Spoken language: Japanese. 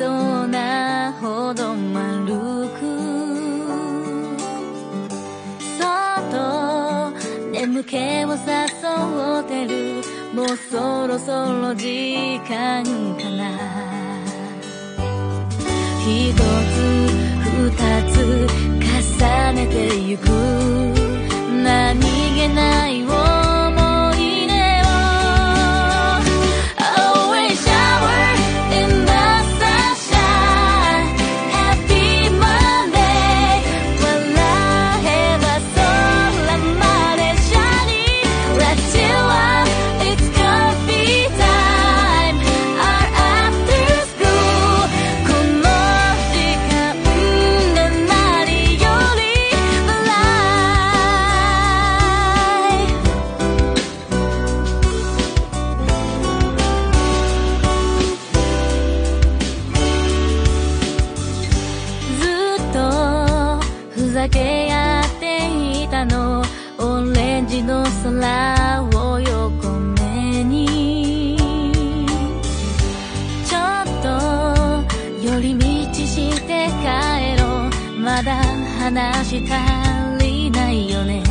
そうなほど丸く。そっと眠気を誘ってる。もうそろそろ時間かな。一つ二つ重ねてゆく。ふざけ合っていたの。オレンジの空を横目に。ちょっと寄り道して帰ろう。まだ話足りないよね。